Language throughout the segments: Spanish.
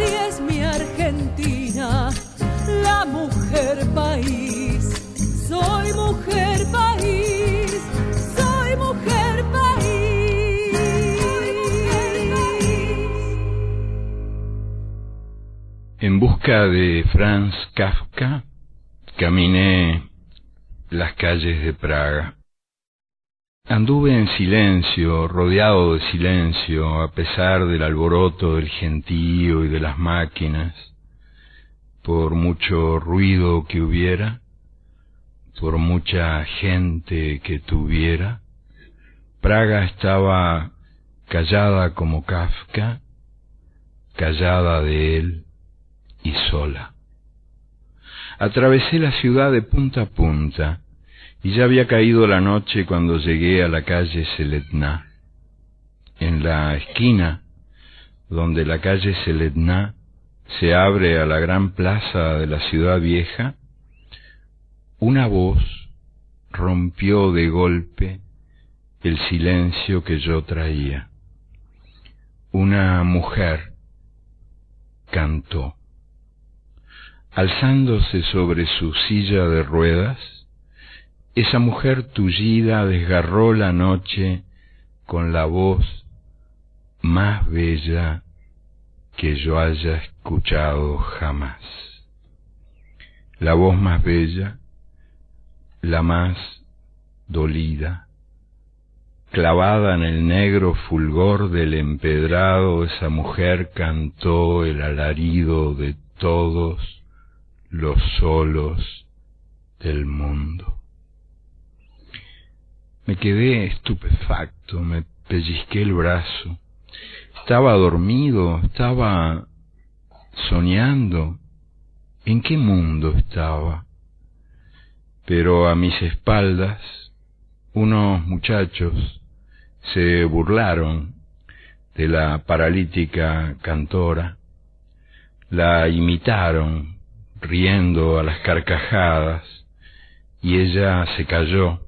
Así es mi Argentina, la mujer país. Soy mujer país, soy mujer país. En busca de Franz Kafka, caminé las calles de Praga. Anduve en silencio, rodeado de silencio, a pesar del alboroto del gentío y de las máquinas, por mucho ruido que hubiera, por mucha gente que tuviera, Praga estaba callada como Kafka, callada de él y sola. Atravesé la ciudad de punta a punta, y ya había caído la noche cuando llegué a la calle Seletná. En la esquina donde la calle Seletná se abre a la gran plaza de la ciudad vieja, una voz rompió de golpe el silencio que yo traía. Una mujer cantó. Alzándose sobre su silla de ruedas, esa mujer tullida desgarró la noche con la voz más bella que yo haya escuchado jamás. La voz más bella, la más dolida, clavada en el negro fulgor del empedrado, esa mujer cantó el alarido de todos los solos del mundo. Me quedé estupefacto, me pellizqué el brazo. Estaba dormido, estaba soñando. ¿En qué mundo estaba? Pero a mis espaldas unos muchachos se burlaron de la paralítica cantora, la imitaron riendo a las carcajadas y ella se cayó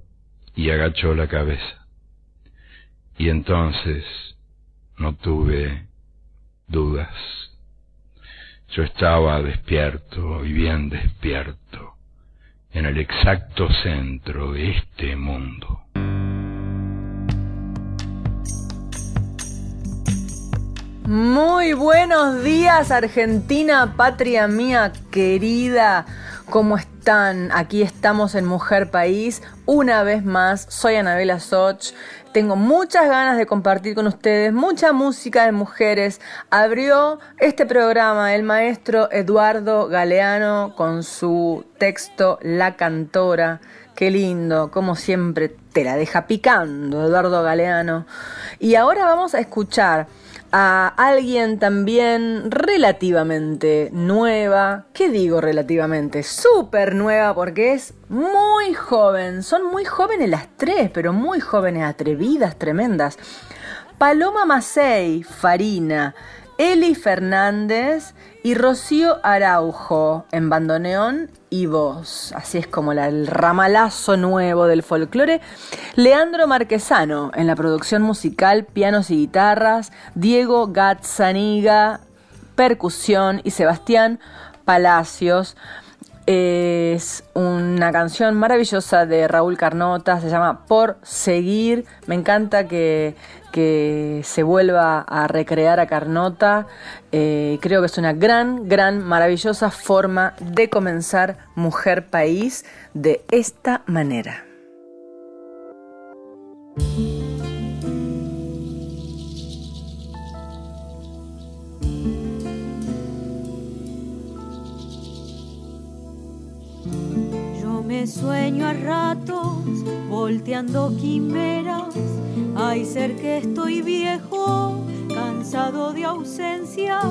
y agachó la cabeza. Y entonces no tuve dudas. Yo estaba despierto y bien despierto en el exacto centro de este mundo. Muy buenos días Argentina, patria mía querida. ¿Cómo Aquí estamos en Mujer País. Una vez más, soy Anabela Soch. Tengo muchas ganas de compartir con ustedes mucha música de mujeres. Abrió este programa el maestro Eduardo Galeano con su texto La Cantora. Qué lindo, como siempre te la deja picando Eduardo Galeano. Y ahora vamos a escuchar a alguien también relativamente nueva. ¿Qué digo relativamente? Súper nueva porque es muy joven. Son muy jóvenes las tres, pero muy jóvenes, atrevidas, tremendas. Paloma Macei, Farina, Eli Fernández y Rocío Araujo en bandoneón y voz. Así es como el ramalazo nuevo del folclore. Leandro Marquesano en la producción musical, pianos y guitarras. Diego Gazzaniga, percusión y Sebastián Palacios. Es una canción maravillosa de Raúl Carnota, se llama Por Seguir. Me encanta que, se vuelva a recrear a Carnota. Eh, creo que es una gran, gran, maravillosa forma de comenzar Mujer País de esta manera. Me sueño a ratos, volteando quimeras. Hay ser que estoy viejo, cansado de ausencias.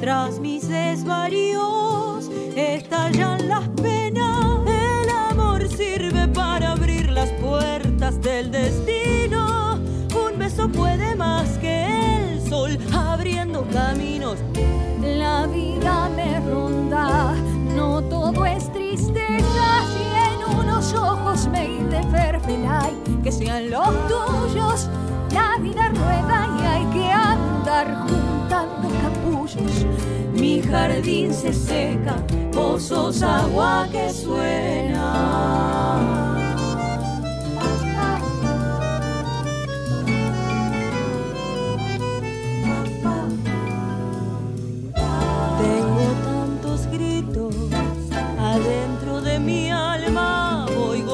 Tras mis desvaríos estallan las penas. El amor sirve para abrir las puertas del destino. Un beso puede más que el sol, abriendo caminos. La vida me ronda, no todo es tristeza ojos me interfermen, que sean los tuyos. La vida rueda y hay que andar juntando capullos. mi jardín se seca, pozos agua que suena.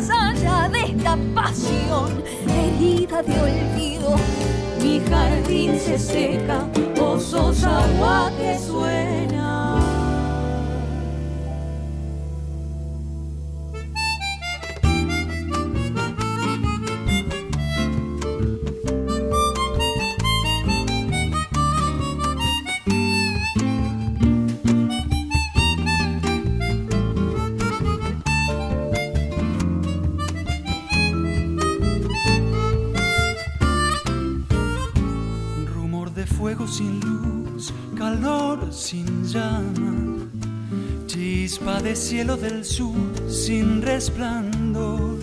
más allá de esta pasión, herida de olvido. Mi jardín se seca, pozos agua que suena. Cielo del sur sin resplandor.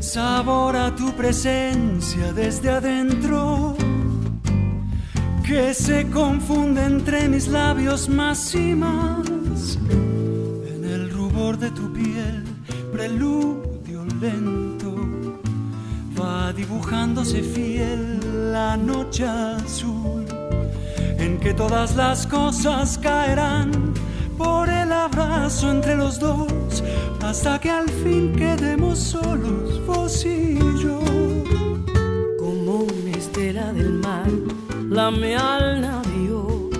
Sabor a tu presencia desde adentro, que se confunde entre mis labios más y más. En el rubor de tu piel, preludio lento, va dibujándose fiel la noche azul, en que todas las cosas caerán entre los dos, hasta que al fin quedemos solos, vos y yo. Como una estela del mar, lame al navío,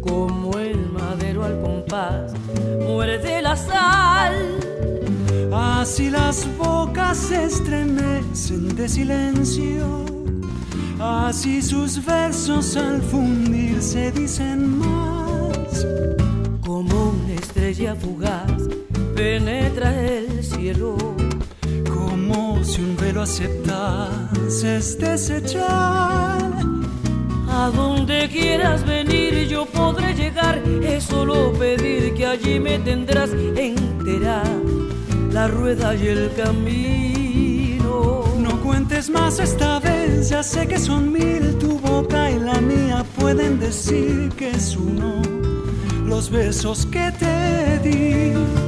como el madero al compás, muere de la sal. Así las bocas se estremecen de silencio, así sus versos al fundirse dicen más estrella fugaz penetra el cielo. Como si un velo aceptase es desechar. A donde quieras venir yo podré llegar, es solo pedir que allí me tendrás entera la rueda y el camino. No cuentes más esta vez, ya sé que son mil, tu boca y la mía pueden decir que es uno los besos que te di.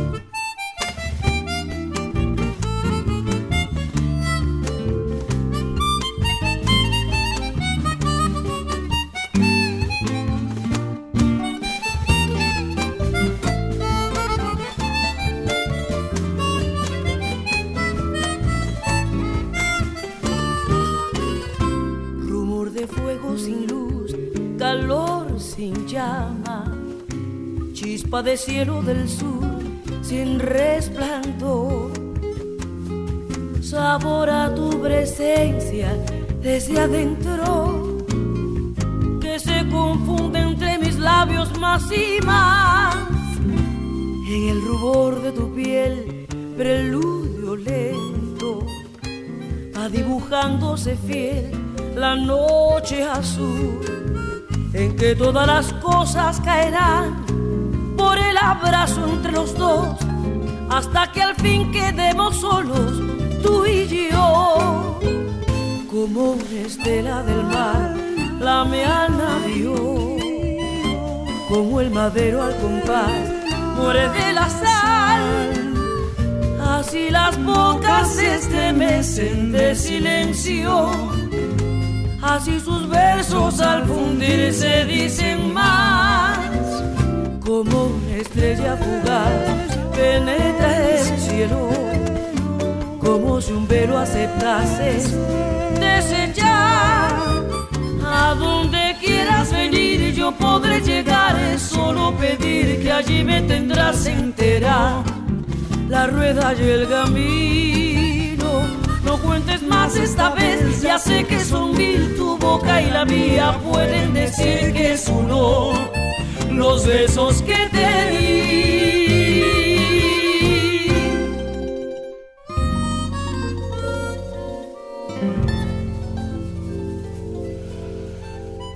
De cielo del sur sin resplandor. Sabor a tu presencia desde adentro, que se confunde entre mis labios más y más. En el rubor de tu piel, preludio lento, va dibujándose fiel la noche azul, en que todas las cosas caerán abrazo entre los dos, hasta que al fin quedemos solos, tú y yo. Como una estela del mar, la al navío, como el madero al compás, muere de la sal. Así las bocas se estremecen de silencio, así sus versos al fundirse dicen más como una estrella fugaz penetra el cielo, como si un velo aceptase desechar. A donde quieras venir yo podré llegar, solo pedir que allí me tendrás entera la rueda y el camino. No cuentes más esta vez, ya sé que son mil, tu boca y la mía pueden decir que es uno besos que te di.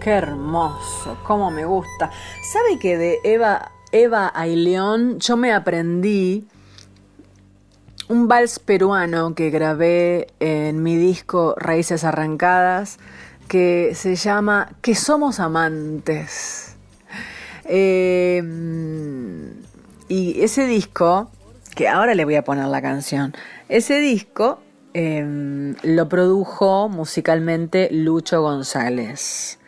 Qué hermoso, cómo me gusta. ¿Sabe que de Eva, Eva Aileón yo me aprendí un vals peruano que grabé en mi disco Raíces Arrancadas que se llama Que somos amantes. Em, y ese disco, que ahora le voy a poner la canción, ese disco em, lo produjo musicalmente Lucho González.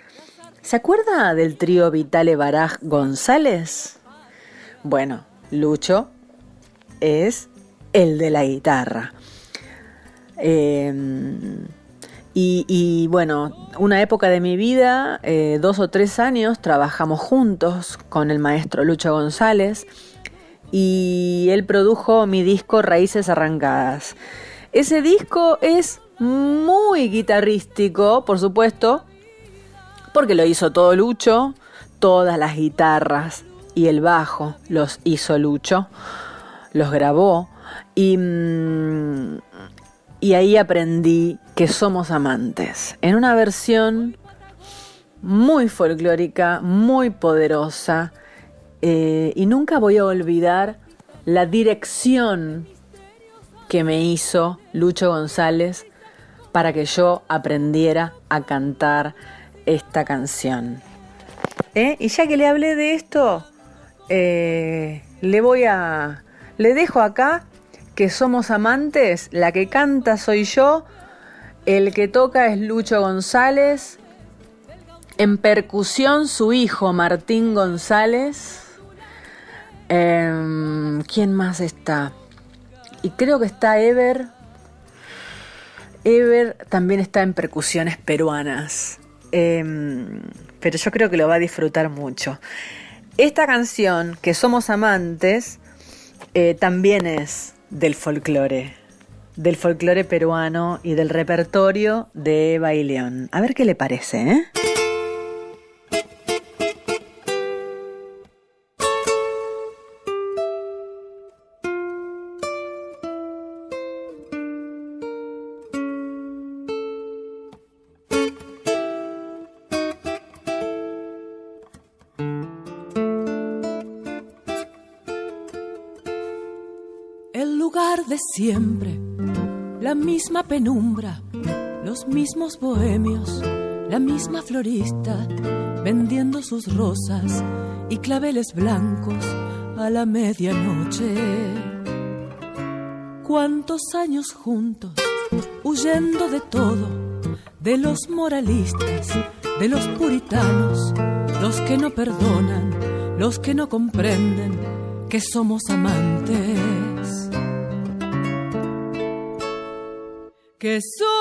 ¿Se acuerda del trío Vitale Baraj González? Bueno, Lucho es el de la guitarra. Em, y, bueno, una época de mi vida, eh, dos o tres años, trabajamos juntos con el maestro Lucho González y él produjo mi disco Raíces Arrancadas. Ese disco es muy guitarrístico, por supuesto, porque lo hizo todo Lucho, todas las guitarras y el bajo los hizo Lucho, los grabó y, mm, y ahí aprendí que somos amantes, en una versión muy folclórica, muy poderosa, eh, y nunca voy a olvidar la dirección que me hizo Lucho González para que yo aprendiera a cantar esta canción. ¿Eh? Y ya que le hablé de esto, eh, le voy a. Le dejo acá que somos amantes, la que canta soy yo, el que toca es Lucho González, en percusión su hijo Martín González. Em, ¿Quién más está? Y creo que está Ever. Ever también está en percusiones peruanas. Em, pero yo creo que lo va a disfrutar mucho. Esta canción, que somos amantes, eh, también es del folclore, del folclore peruano y del repertorio de Eva y León. A ver qué le parece, ¿eh? Siempre, la misma penumbra, los mismos bohemios, la misma florista, vendiendo sus rosas y claveles blancos a la medianoche. ¿Cuántos años juntos, huyendo de todo, de los moralistas, de los puritanos, los que no perdonan, los que no comprenden que somos amantes? Que somos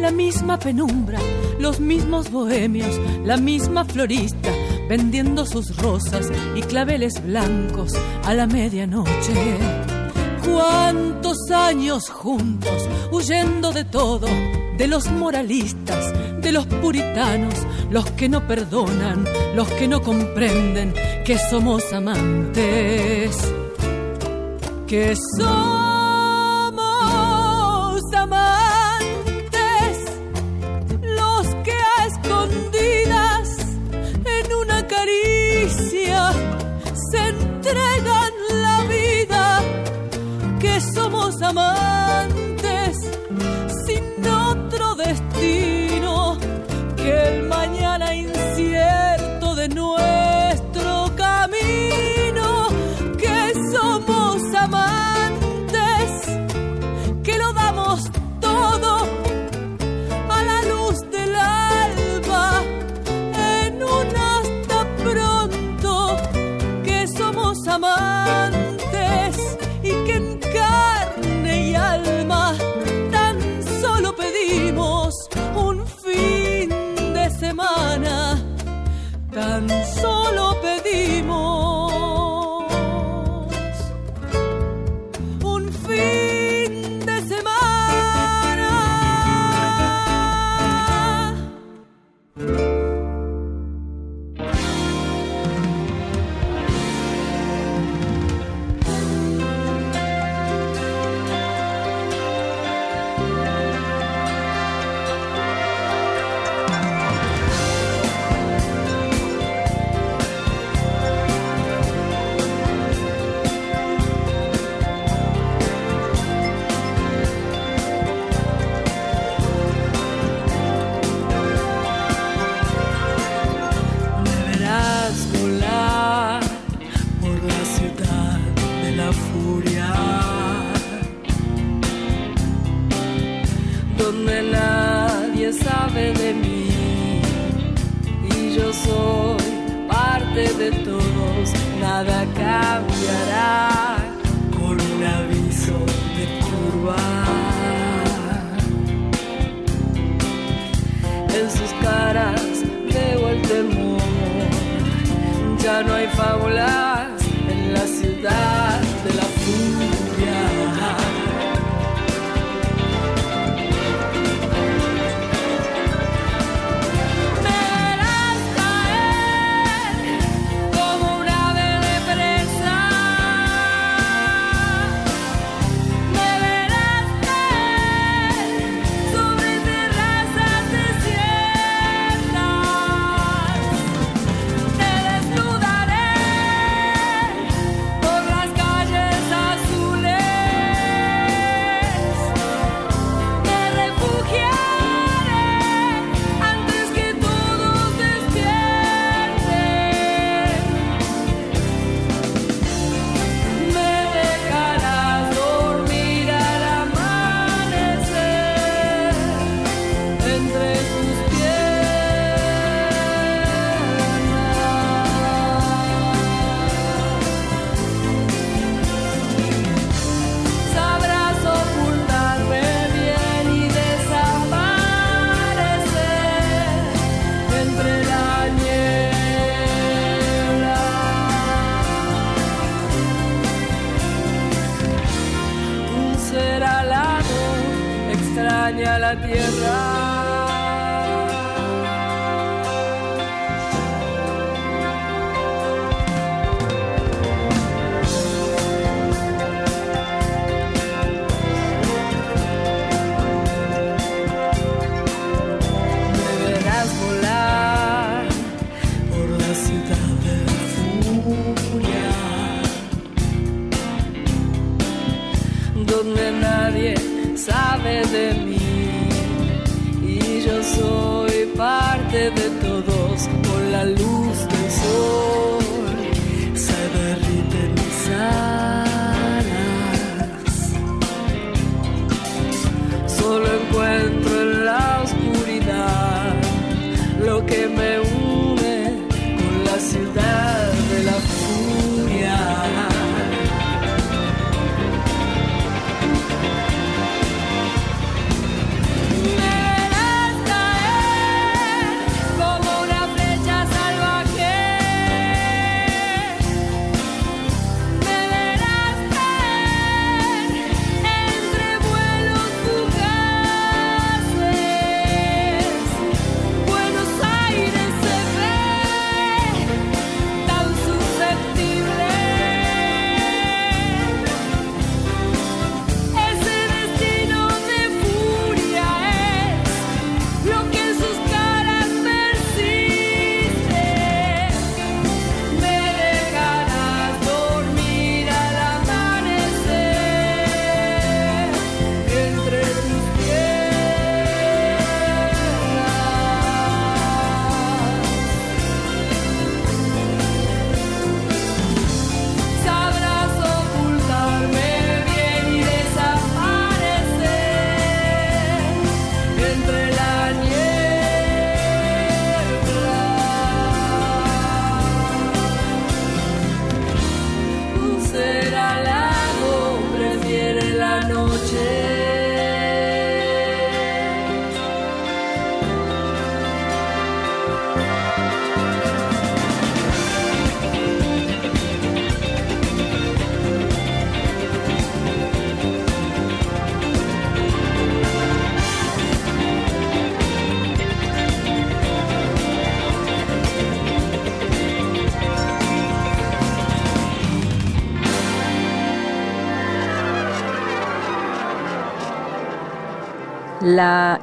la misma penumbra, los mismos bohemios, la misma florista, vendiendo sus rosas y claveles blancos a la medianoche. Cuántos años juntos, huyendo de todo, de los moralistas, de los puritanos, los que no perdonan, los que no comprenden que somos amantes, que somos 那么。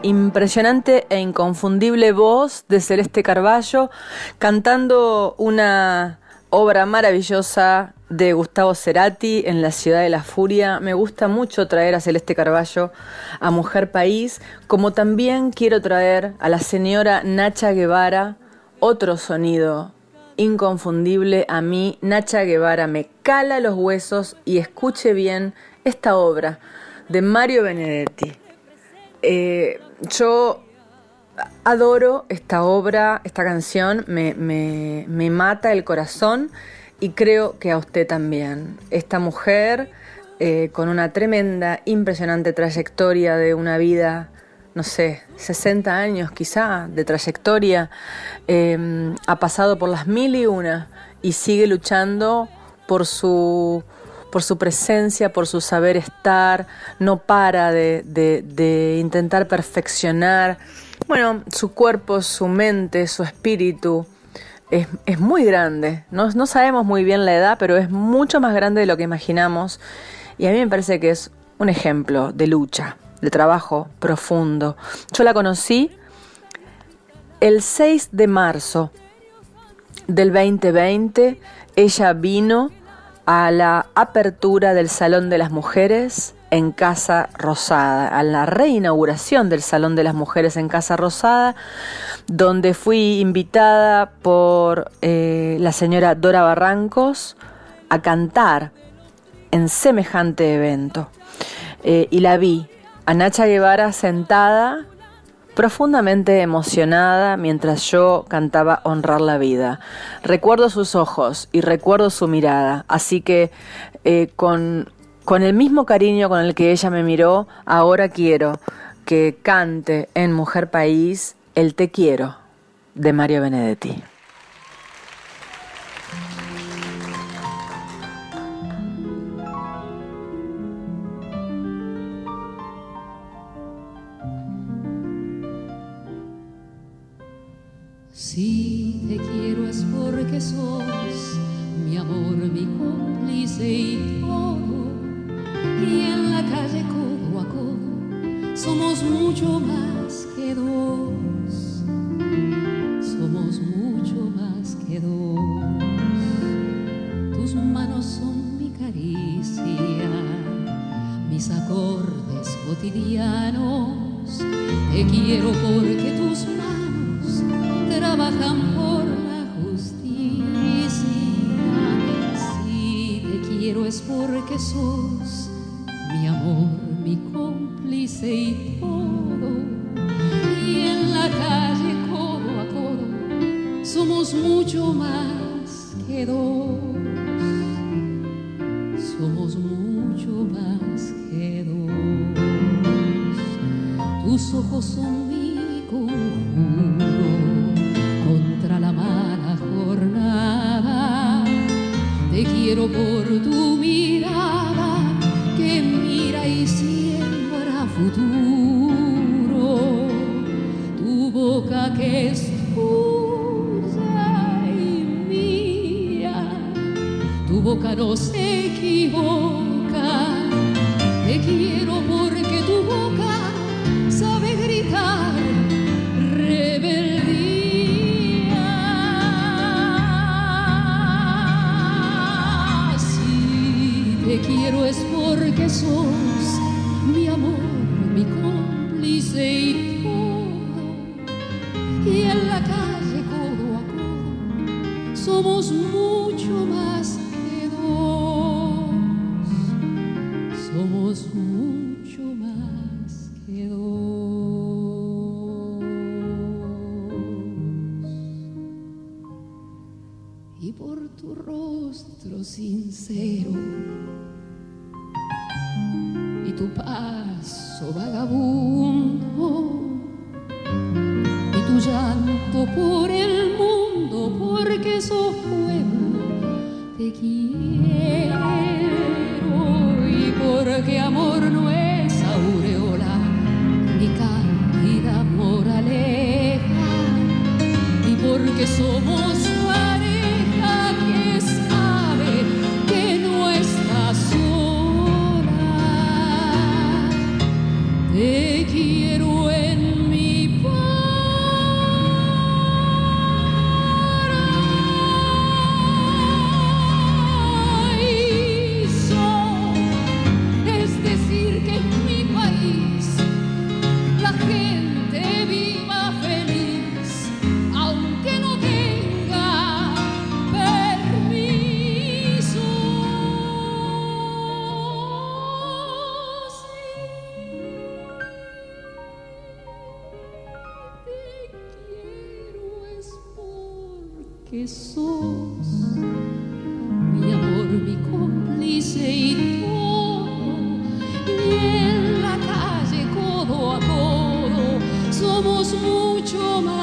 Impresionante e inconfundible voz de Celeste Carballo cantando una obra maravillosa de Gustavo Cerati en la ciudad de la furia. Me gusta mucho traer a Celeste Carballo a Mujer País, como también quiero traer a la señora Nacha Guevara, otro sonido inconfundible a mí. Nacha Guevara me cala los huesos y escuche bien esta obra de Mario Benedetti. Eh, yo adoro esta obra, esta canción, me, mata el corazón y creo que a usted también. Esta mujer eh, con una tremenda, impresionante trayectoria de una vida, no sé, 60 años quizá de trayectoria, eh, ha pasado por las mil y una y sigue luchando por su por su presencia, por su saber estar, no para de, intentar perfeccionar, bueno, su cuerpo, su mente, su espíritu. Es, muy grande, no, no sabemos muy bien la edad, pero es mucho más grande de lo que imaginamos y a mí me parece que es un ejemplo de lucha, de trabajo profundo. Yo la conocí el 6 de marzo del 2020, ella vino a la apertura del Salón de las Mujeres en Casa Rosada, a la reinauguración del Salón de las Mujeres en Casa Rosada, donde fui invitada por eh, la señora Dora Barrancos a cantar en semejante evento. Eh, y la vi a Nacha Guevara sentada profundamente emocionada mientras yo cantaba Honrar la vida. Recuerdo sus ojos y recuerdo su mirada, así que eh, con, con el mismo cariño con el que ella me miró, ahora quiero que cante en Mujer País el Te quiero de Mario Benedetti. Si te quiero es porque sos mi amor, mi cómplice y todo. Y en la calle codo a codo somos mucho más que dos. Somos mucho más que dos. Tus manos son mi caricia, mis acordes cotidianos. Te quiero porque tus manos trabajan por la justicia. Si te quiero es porque sos mi amor, mi cómplice y todo. Y en la calle codo a codo somos mucho más que dos. Somos mucho más que dos. Tus ojos son no se equivoca, te quiero porque tu boca sabe gritar rebeldía. quiero es porque sos sincero Jesús, mi amor, mi cómplice y todo, y en la calle codo a codo somos mucho más.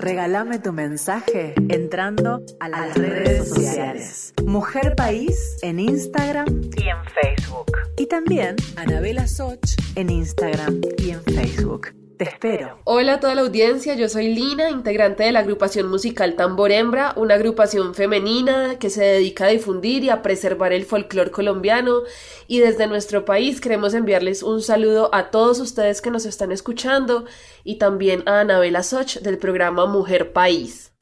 Regálame tu mensaje entrando a las, redes, sociales. sociales. Mujer País en Instagram y en Facebook. Y también Anabela Soch en Instagram y en Facebook. Te espero. Hola a toda la audiencia, yo soy Lina, integrante de la agrupación musical Tambor Hembra, una agrupación femenina que se dedica a difundir y a preservar el folclor colombiano. Y desde nuestro país queremos enviarles un saludo a todos ustedes que nos están escuchando y también a Anabela Soch del programa Mujer País.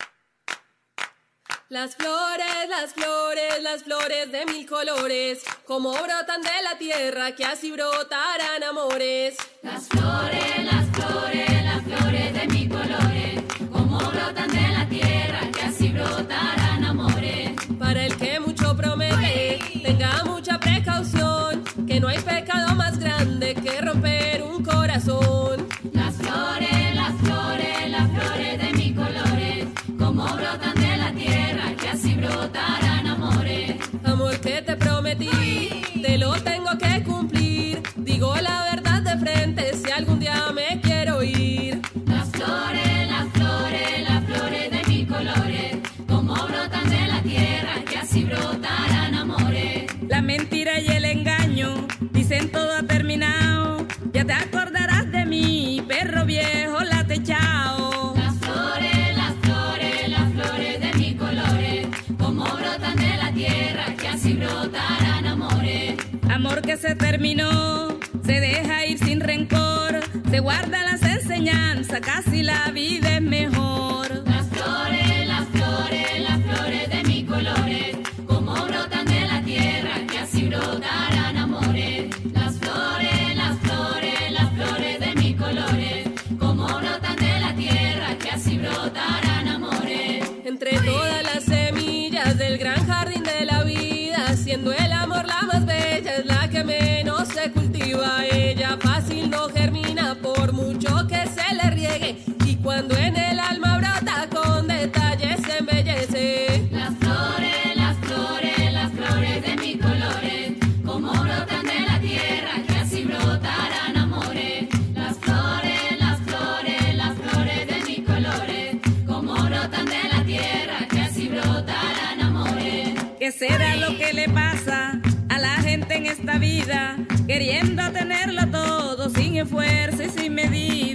Las flores, las flores, las flores de mil colores, como brotan de la tierra, que así brotarán amores. Las flores, las flores, las flores de mil colores, como brotan de la tierra, que así brotarán amores. Para el que mucho promete, tenga mucha precaución, que no hay pecado más grande que romper un corazón. dicen todo ha terminado, ya te acordarás de mí, perro viejo late chao. Las flores, las flores, las flores de mis colores, como brotan de la tierra, que así brotarán amores. Amor que se terminó, se deja ir sin rencor, se guarda las enseñanzas, casi la vida es mejor. esfuerces y me digas.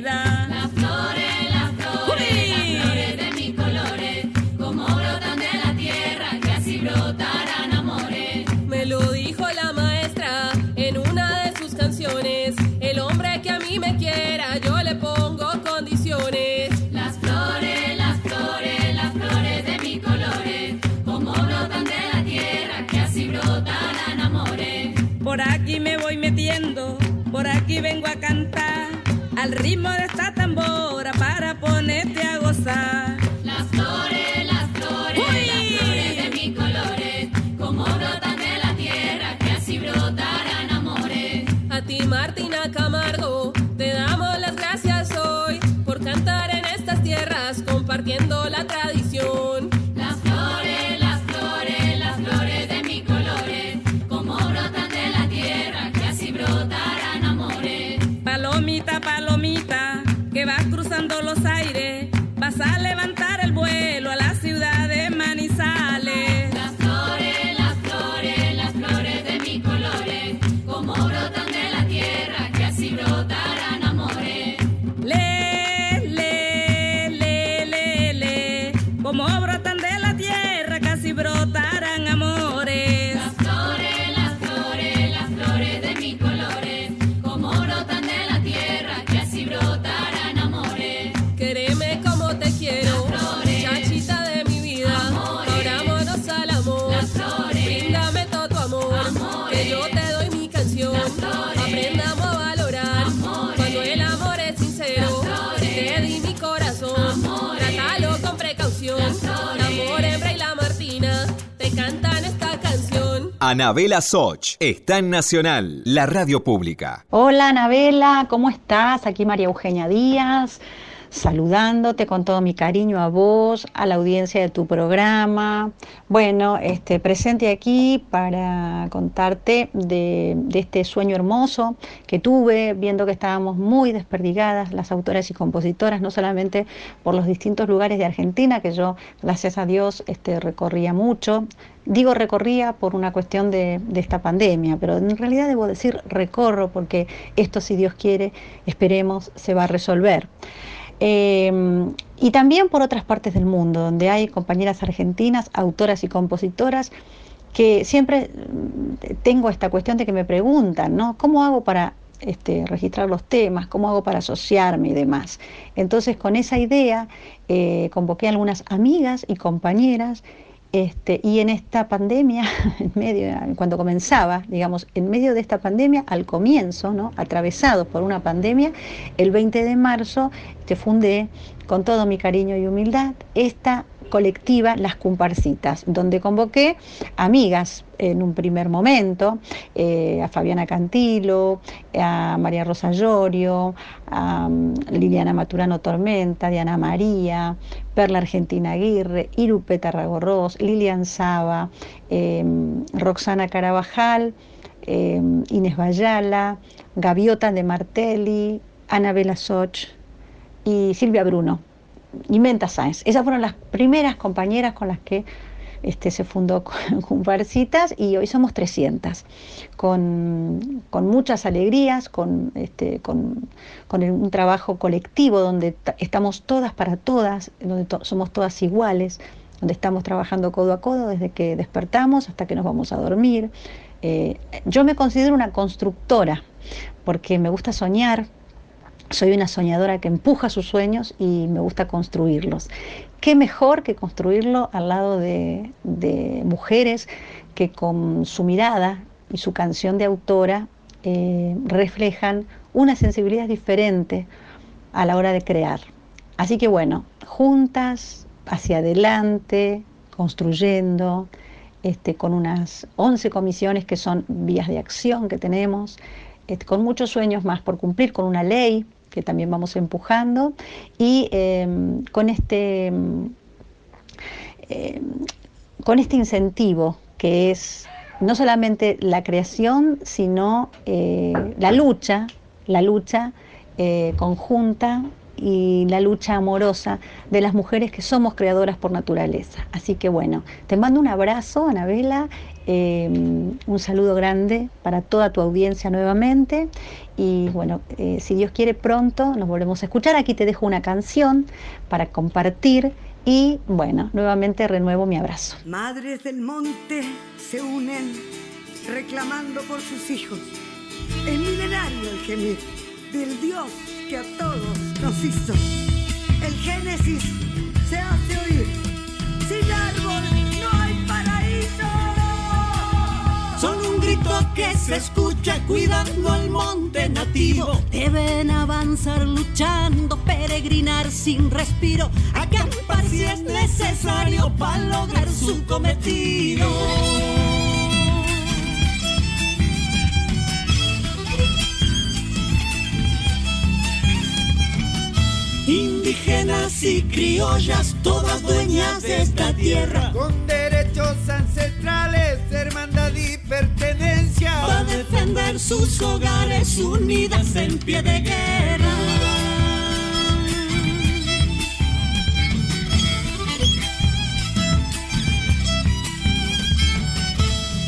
Anabela Soch está en Nacional, la radio pública. Hola Anabela, ¿cómo estás? Aquí María Eugenia Díaz, saludándote con todo mi cariño a vos, a la audiencia de tu programa. Bueno, este, presente aquí para contarte de, este sueño hermoso que tuve, viendo que estábamos muy desperdigadas las autoras y compositoras, no solamente por los distintos lugares de Argentina, que yo, gracias a Dios, este, recorría mucho. Digo recorría por una cuestión de, esta pandemia, pero en realidad debo decir recorro porque esto, si Dios quiere, esperemos, se va a resolver. Eh, y también por otras partes del mundo, donde hay compañeras argentinas, autoras y compositoras, que siempre mm, tengo esta cuestión de que me preguntan, ¿no? ¿Cómo hago para este, registrar los temas? ¿Cómo hago para asociarme y demás? Entonces, con esa idea, eh, convoqué a algunas amigas y compañeras este, y en esta pandemia, en medio, cuando comenzaba, digamos, en medio de esta pandemia, al comienzo, ¿no? atravesados por una pandemia, el 20 de marzo te fundé con todo mi cariño y humildad esta colectiva Las Comparsitas, donde convoqué amigas en un primer momento, eh, a Fabiana Cantilo, a María Rosa Llorio, a um, Liliana Maturano Tormenta, Diana María, Perla Argentina Aguirre, Irupe Tarragorros, Lilian Saba, eh, Roxana Carabajal, eh, Inés Bayala, Gaviota de Martelli, Anabela Soch y Silvia Bruno y Menta Sáenz. Esas fueron las primeras compañeras con las que este, se fundó Comparsitas y hoy somos 300, con, con muchas alegrías, con, este, con, con un trabajo colectivo donde estamos todas para todas, donde somos todas iguales, donde estamos trabajando codo a codo desde que despertamos hasta que nos vamos a dormir. Eh, yo me considero una constructora porque me gusta soñar, soy una soñadora que empuja sus sueños y me gusta construirlos. ¿Qué mejor que construirlo al lado de, mujeres que con su mirada y su canción de autora eh, reflejan una sensibilidad diferente a la hora de crear? Así que bueno, juntas, hacia adelante, construyendo, este, con unas 11 comisiones que son vías de acción que tenemos, con muchos sueños más por cumplir, con una ley que también vamos empujando y eh, con este eh, con este incentivo que es no solamente la creación sino eh, la lucha la lucha eh, conjunta y la lucha amorosa de las mujeres que somos creadoras por naturaleza. Así que bueno, te mando un abrazo, Anabela, eh, un saludo grande para toda tu audiencia nuevamente y bueno, eh, si Dios quiere pronto nos volvemos a escuchar. Aquí te dejo una canción para compartir y bueno, nuevamente renuevo mi abrazo. Madres del monte se unen reclamando por sus hijos. Es milenario el gemir del Dios que a todos nos hizo. El Génesis que se escucha cuidando el monte nativo. Deben avanzar luchando, peregrinar sin respiro, acampar si es necesario para lograr su cometido. Indígenas y criollas, todas dueñas de esta tierra. Con derechos ancestrales, hermandad y pertenencia. Para defender sus hogares unidas en pie de guerra.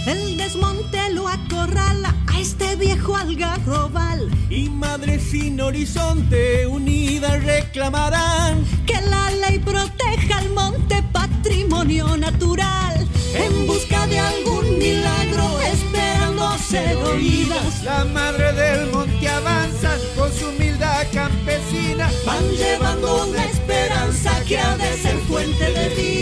El desmonte lo acorrala a este viejo algarrobal. Y madres sin horizonte unidas reclamarán que la ley proteja el monte patrimonio natural. En busca de algún milagro, esperando ser oídas. La madre del monte avanza con su humildad campesina. Van llevando una esperanza que ha de ser fuente de vida.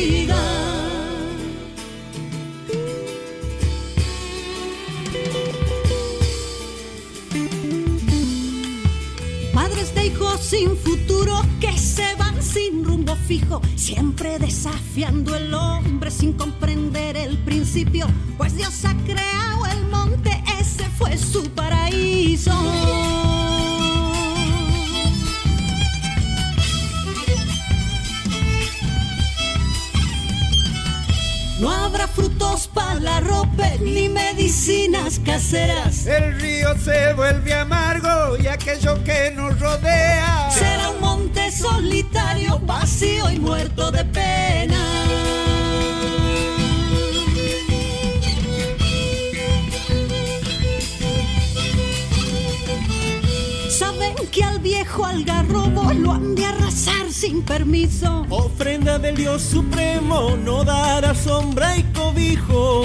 Sin futuro que se van sin rumbo fijo, siempre desafiando el hombre sin comprender el principio, pues Dios ha creado el monte, ese fue su paraíso. No habrá frutos para la ropa ni medicinas caseras. El río se vuelve amargo y aquello que nos rodea Será un monte solitario, vacío y muerto de pena. Saben que al viejo algarrobo lo han de arrasar sin permiso. Ofrenda del Dios Supremo no dará sombra y cobijo.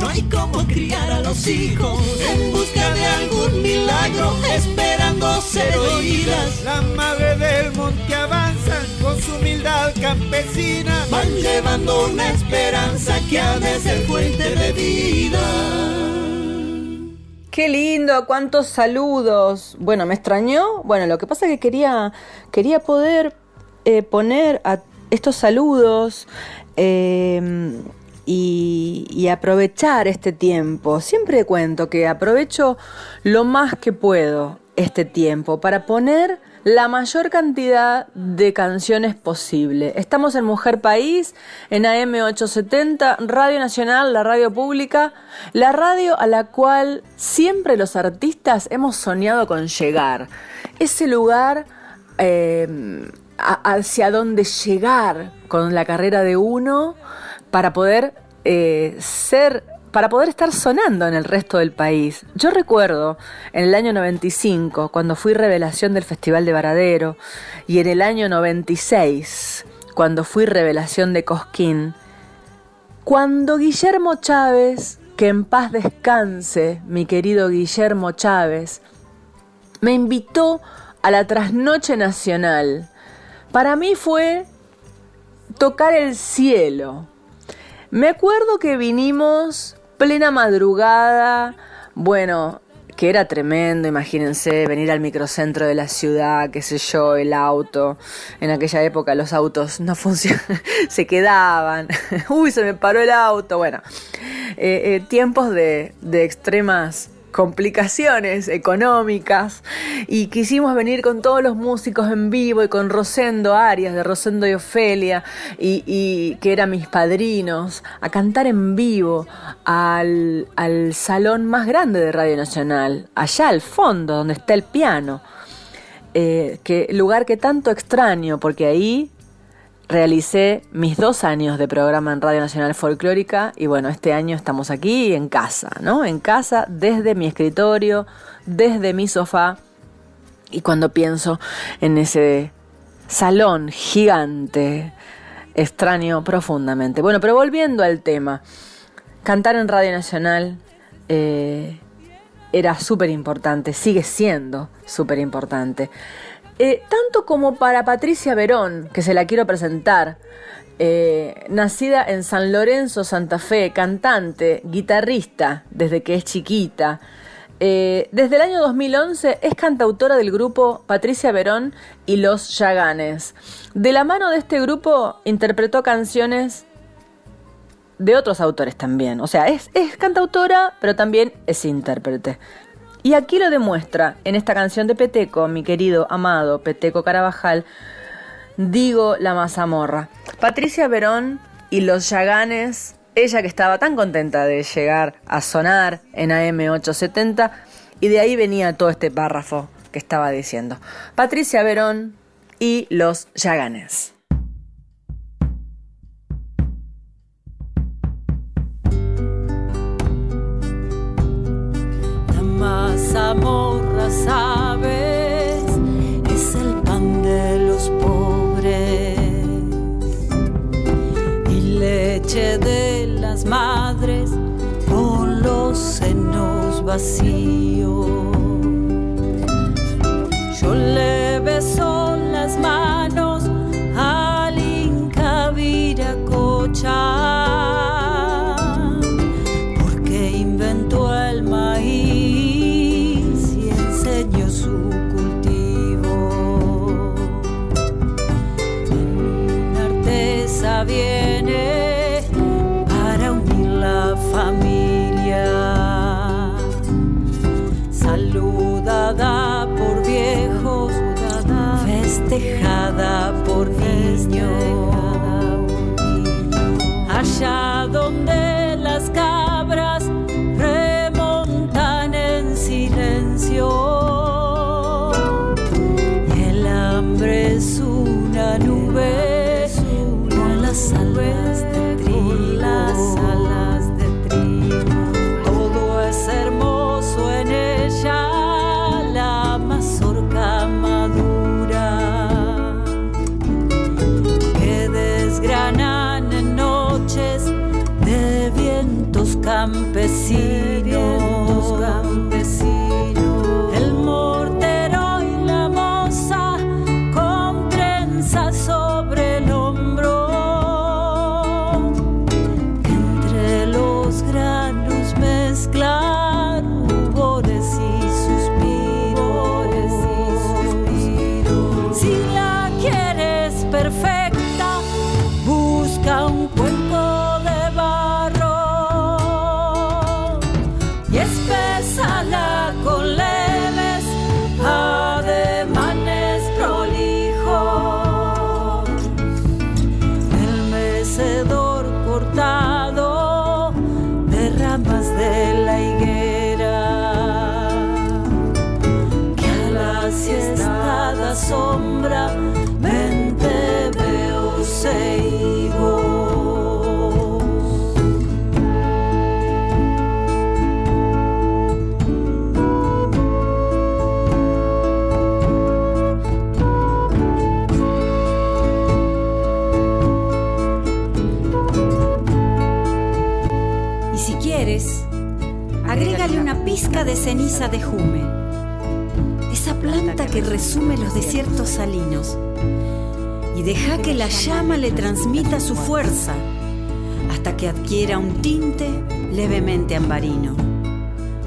No hay como criar a los hijos. En busca de algún milagro, esperando ser oídas. La madre del monte avanzan con su humildad campesina. Van llevando una esperanza que ha de ser fuente de vida. Qué lindo, cuántos saludos. Bueno, me extrañó. Bueno, lo que pasa es que quería, quería poder eh, poner a estos saludos eh, y, y aprovechar este tiempo. Siempre cuento que aprovecho lo más que puedo este tiempo para poner la mayor cantidad de canciones posible. Estamos en Mujer País, en AM870, Radio Nacional, la radio pública, la radio a la cual siempre los artistas hemos soñado con llegar. Ese lugar a- hacia donde llegar con la carrera de uno para poder eh, ser para poder estar sonando en el resto del país. Yo recuerdo en el año 95, cuando fui revelación del Festival de Varadero, y en el año 96, cuando fui revelación de Cosquín, cuando Guillermo Chávez, que en paz descanse, mi querido Guillermo Chávez, me invitó a la trasnoche nacional. Para mí fue tocar el cielo. Me acuerdo que vinimos plena madrugada, bueno, que era tremendo, imagínense, venir al microcentro de la ciudad, qué sé yo, el auto. En aquella época los autos no funcionaban, se quedaban. Uy, se me paró el auto. Bueno, eh, eh, tiempos de, de extremas complicaciones económicas y quisimos venir con todos los músicos en vivo y con Rosendo Arias de Rosendo y Ofelia y, que eran mis padrinos a cantar en vivo al, al salón más grande de Radio Nacional, allá al fondo donde está el piano, eh, que lugar que tanto extraño porque ahí realicé mis dos años de programa en Radio Nacional Folclórica y bueno, este año estamos aquí en casa, ¿no? En casa, desde mi escritorio, desde mi sofá y cuando pienso en ese salón gigante, extraño profundamente. Bueno, pero volviendo al tema, cantar en Radio Nacional eh, era súper importante, sigue siendo súper importante. Eh, tanto como para Patricia Verón, que se la quiero presentar, eh, nacida en San Lorenzo, Santa Fe, cantante, guitarrista desde que es chiquita. Eh, desde el año 2011 es cantautora del grupo Patricia Verón y Los Yaganes. De la mano de este grupo interpretó canciones de otros autores también. O sea, es, es cantautora, pero también es intérprete. Y aquí lo demuestra en esta canción de Peteco, mi querido amado Peteco Carabajal, Digo la mazamorra. Patricia Verón y los Yaganes, ella que estaba tan contenta de llegar a sonar en AM870, y de ahí venía todo este párrafo que estaba diciendo. Patricia Verón y los Yaganes. Mazamorra, sabes, es el pan de los pobres. Y leche de las madres con los senos vacíos. Yo le beso las manos al Inca Viracocha festejada por niños. Allá sombra mente veo. Y si quieres, agrégale una pizca de ceniza de jume, que resume los desiertos salinos, y deja que la llama le transmita su fuerza hasta que adquiera un tinte levemente ambarino.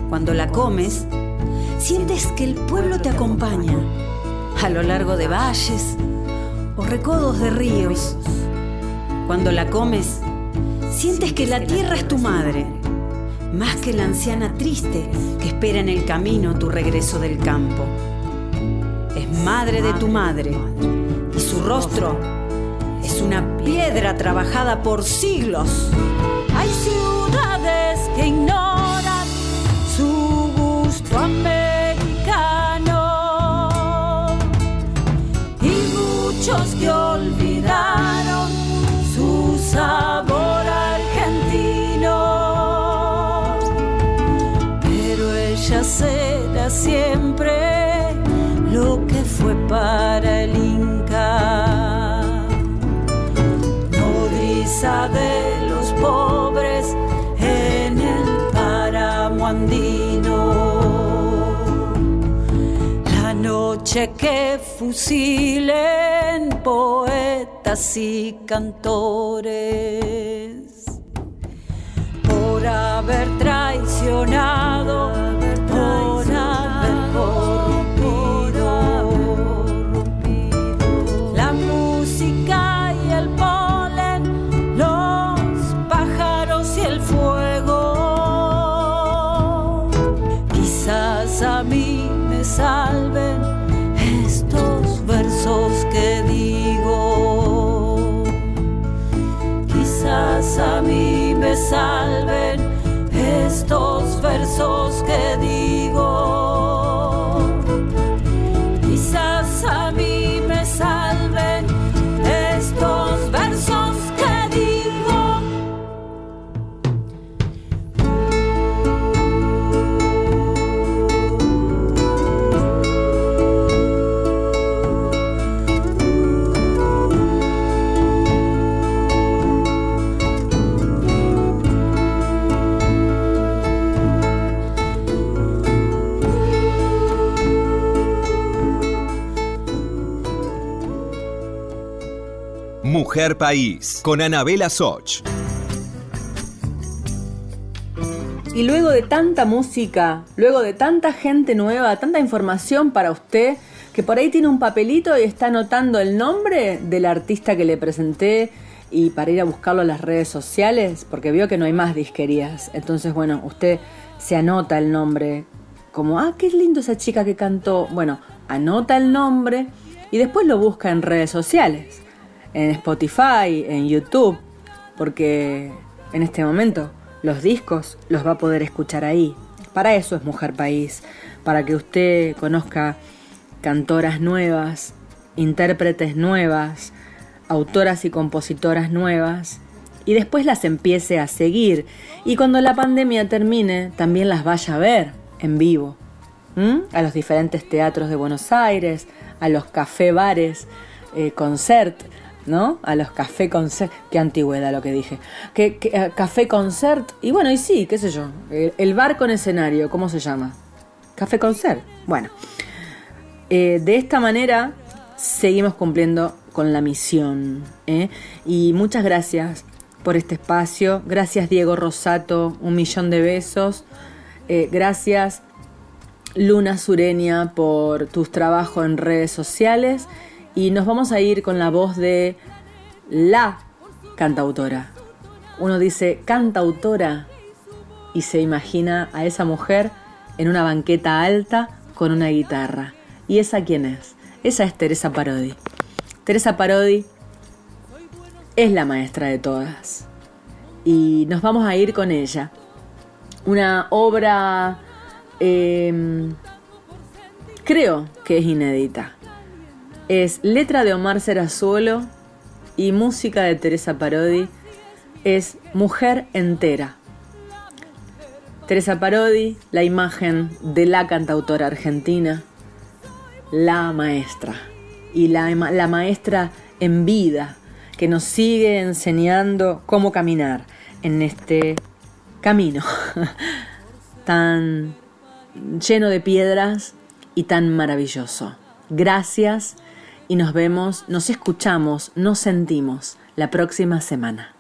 Cuando la comes, sientes que el pueblo te acompaña a lo largo de valles o recodos de ríos. Cuando la comes, sientes que la tierra es tu madre, más que la anciana triste que espera en el camino tu regreso del campo. Madre de tu madre y su rostro es una piedra trabajada por siglos. Hay ciudades que ignoran para el Inca nodriza de los pobres en el páramo andino. La noche que fusilen poetas y cantores por haber traicionado, Mujer País con Anabela Soch. Y luego de tanta música, luego de tanta gente nueva, tanta información para usted, que por ahí tiene un papelito y está anotando el nombre del artista que le presenté y para ir a buscarlo en las redes sociales, porque vio que no hay más disquerías. Entonces, bueno, usted se anota el nombre, como, ah, qué lindo esa chica que cantó. Bueno, anota el nombre y después lo busca en redes sociales, en Spotify, en YouTube, porque en este momento los discos los va a poder escuchar ahí. Para eso es Mujer País, para que usted conozca cantoras nuevas, intérpretes nuevas, autoras y compositoras nuevas, y después las empiece a seguir. Y cuando la pandemia termine, también las vaya a ver en vivo. A los diferentes teatros de Buenos Aires, a los café bares, eh, concert, ¿no? A los café concert. Qué antigüedad lo que dije. Que, eh, café concert. Y bueno, y sí, qué sé yo. El, el bar con escenario, ¿cómo se llama? Café concert. Bueno. Eh, de esta manera seguimos cumpliendo con la misión. ¿eh? Y muchas gracias por este espacio. Gracias Diego Rosato, un millón de besos. Gracias Luna Sureña por tus trabajos en redes sociales. Y nos vamos a ir con la voz de la cantautora. Uno dice cantautora y se imagina a esa mujer en una banqueta alta con una guitarra. ¿Y esa quién es? Esa es Teresa Parodi. Teresa Parodi es la maestra de todas. Y nos vamos a ir con ella. Una obra, eh, creo que es inédita. Es letra de Omar Serazuelo y música de Teresa Parodi. Es Mujer entera. Teresa Parodi, la imagen de la cantautora argentina, la maestra. Y la, la maestra en vida, que nos sigue enseñando cómo caminar en este camino tan lleno de piedras y tan maravilloso. Gracias y nos vemos, nos escuchamos, nos sentimos la próxima semana.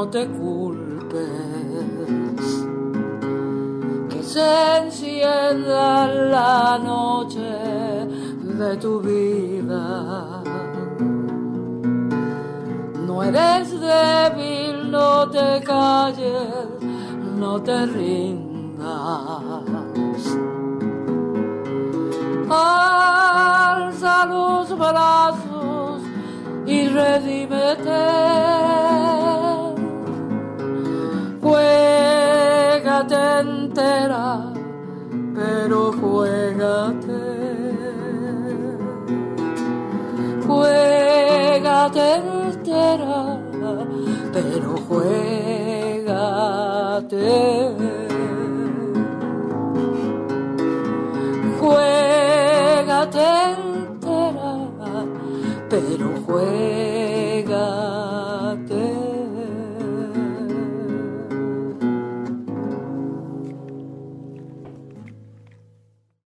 No te culpes. Que se encienda la noche de tu vida. No eres débil, no te calles, no te rindas.